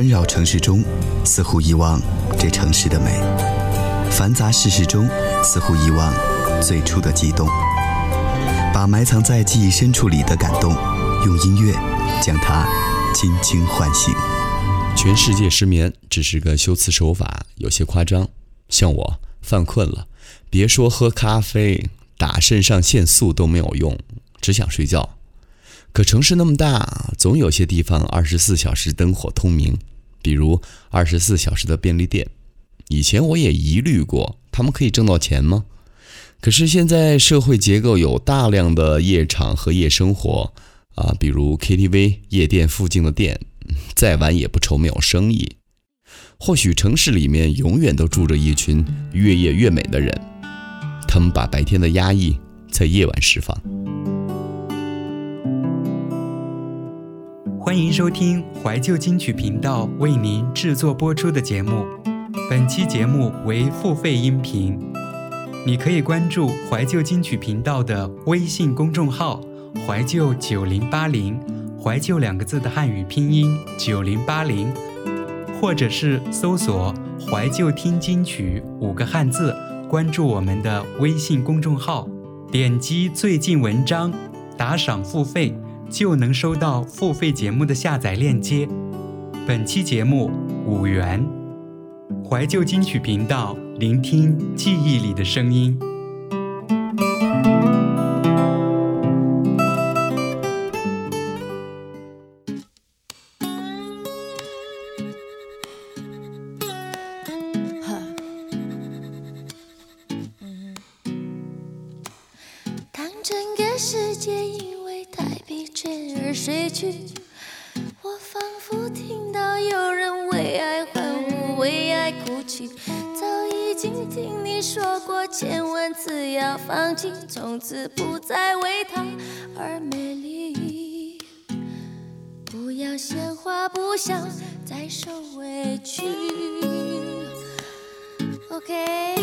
纷扰城市中，似乎遗忘这城市的美；繁杂世事中，似乎遗忘最初的激动。把埋藏在记忆深处里的感动，用音乐将它轻轻唤醒。全世界失眠只是个修辞手法，有些夸张。像我犯困了，别说喝咖啡，打肾上腺素都没有用，只想睡觉。可城市那么大，总有些地方二十四小时灯火通明，比如二十四小时的便利店。以前我也疑虑过，他们可以挣到钱吗？可是现在社会结构有大量的夜场和夜生活，啊，比如 KTV、夜店附近的店，再晚也不愁没有生意。或许城市里面永远都住着一群越夜越美的人，他们把白天的压抑在夜晚释放。欢迎收听怀旧金曲频道为您制作播出的节目，本期节目为付费音频。你可以关注怀旧金曲频道的微信公众号“怀旧九零八零”，怀旧两个字的汉语拼音九零八零，或者是搜索“怀旧听金曲”五个汉字，关注我们的微信公众号，点击最近文章，打赏付费，就能收到付费节目的下载链接。本期节目五元，怀旧金曲频道。聆听记忆里的声音。当整个世界而睡去，我仿佛听到有人为爱欢呼，为爱哭泣。早已经听你说过千万次要放弃，从此不再为他而美丽。不要鲜花不想再受委屈。OK，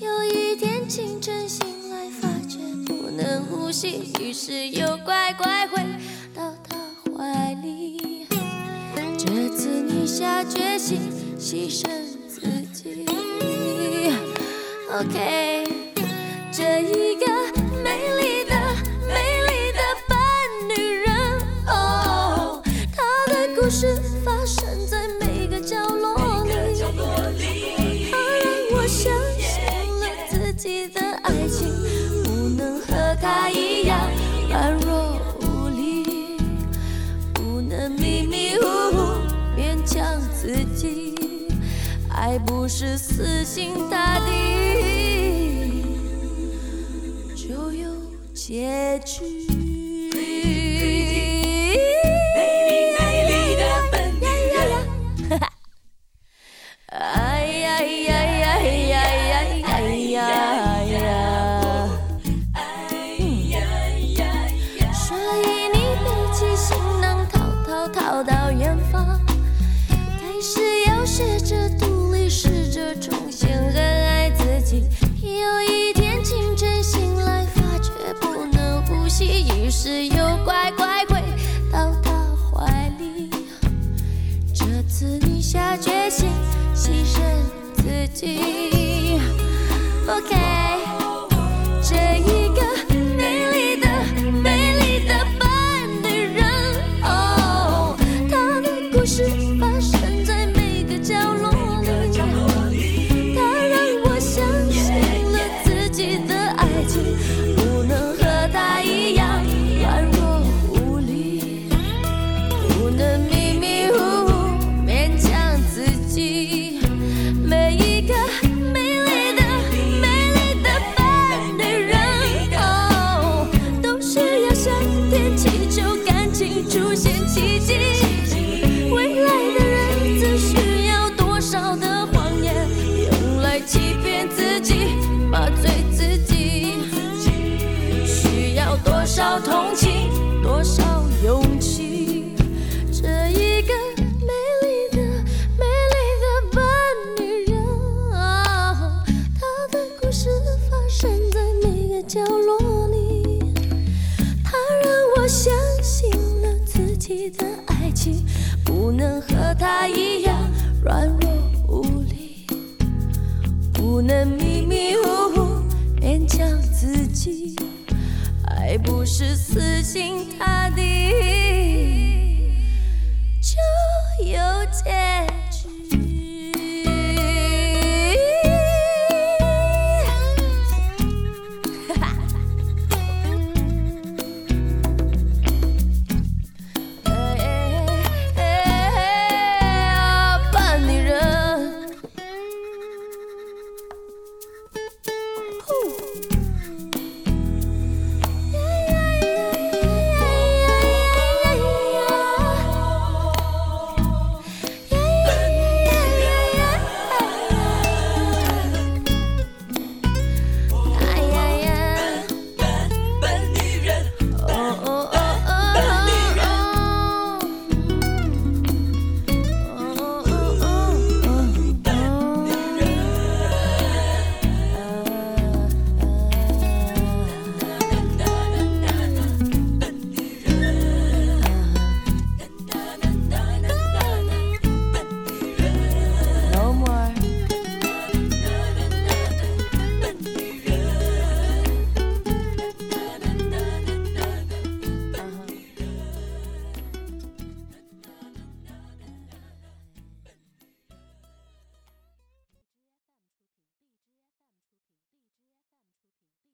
有一天清晨醒来，发觉不。能呼吸，于是又乖乖回到他怀里。这次你下决心牺牲自己。OK，这一个自己。爱不是死心塌地就有结局。beauty. 多少同情，多少勇气，这一个美丽的、美丽的笨女人啊，她的故事发生在每个角落里。她让我相信了自己的爱情，不能和她一样软弱无力，不能迷迷糊糊勉强自己。爱不是死心塌地就有结局。